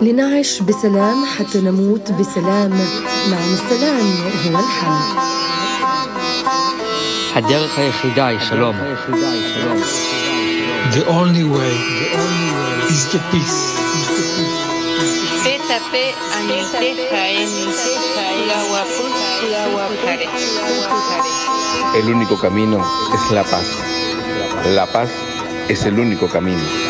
لنعش بسلام حتى نموت بسلام نعم السلام هو الحل הדרך היחידה היא שלום. The only way is the peace. El único camino es la paz. La paz es el único camino.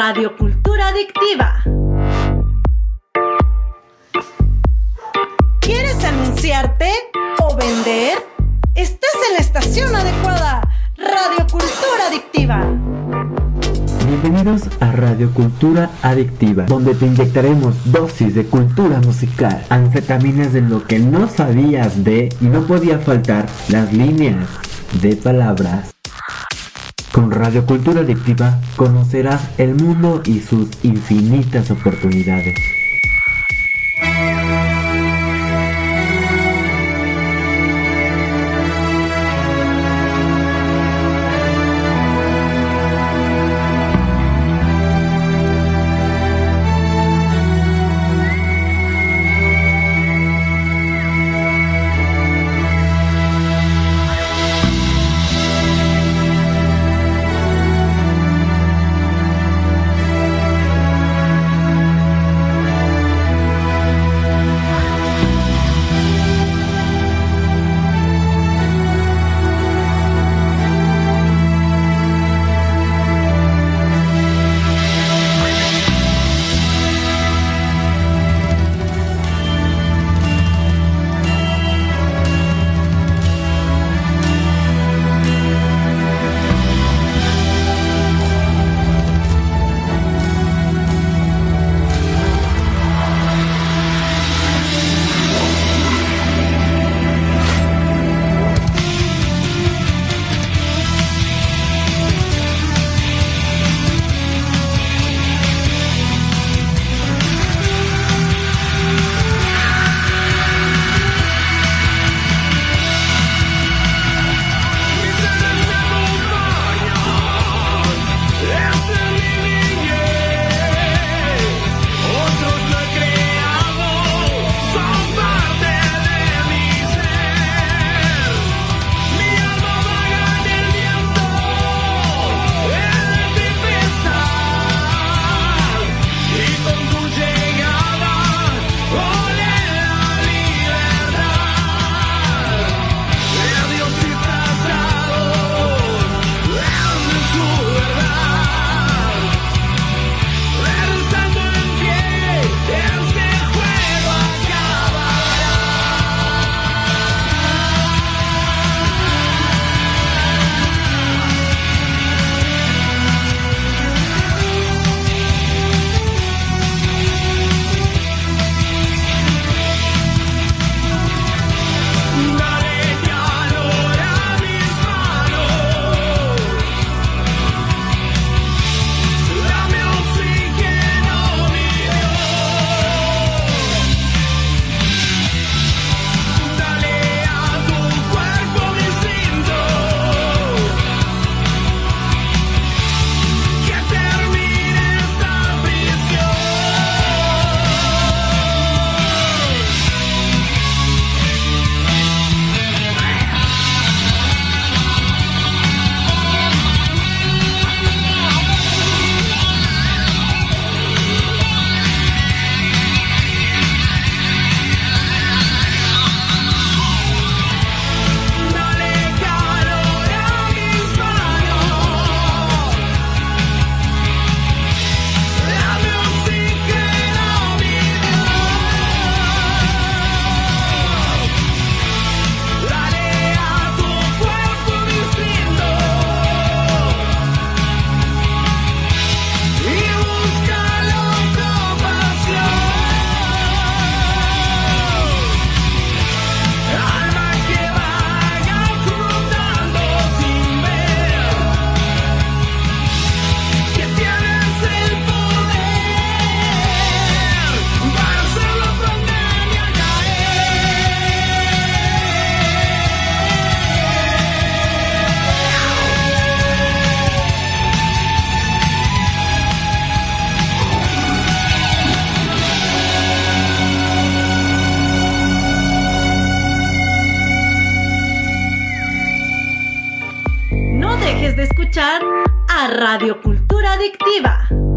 Radio Cultura Adictiva. ¿Quieres anunciarte o vender? Estás en la estación adecuada. Radio Cultura Adictiva. Bienvenidos a Radio Cultura Adictiva, donde te inyectaremos dosis de cultura musical, anfetaminas de lo que no sabías de y no podía faltar las líneas de palabras. Con Radio Cultura Adictiva conocerás el mundo y sus infinitas oportunidades. A Radio Cultura Adictiva.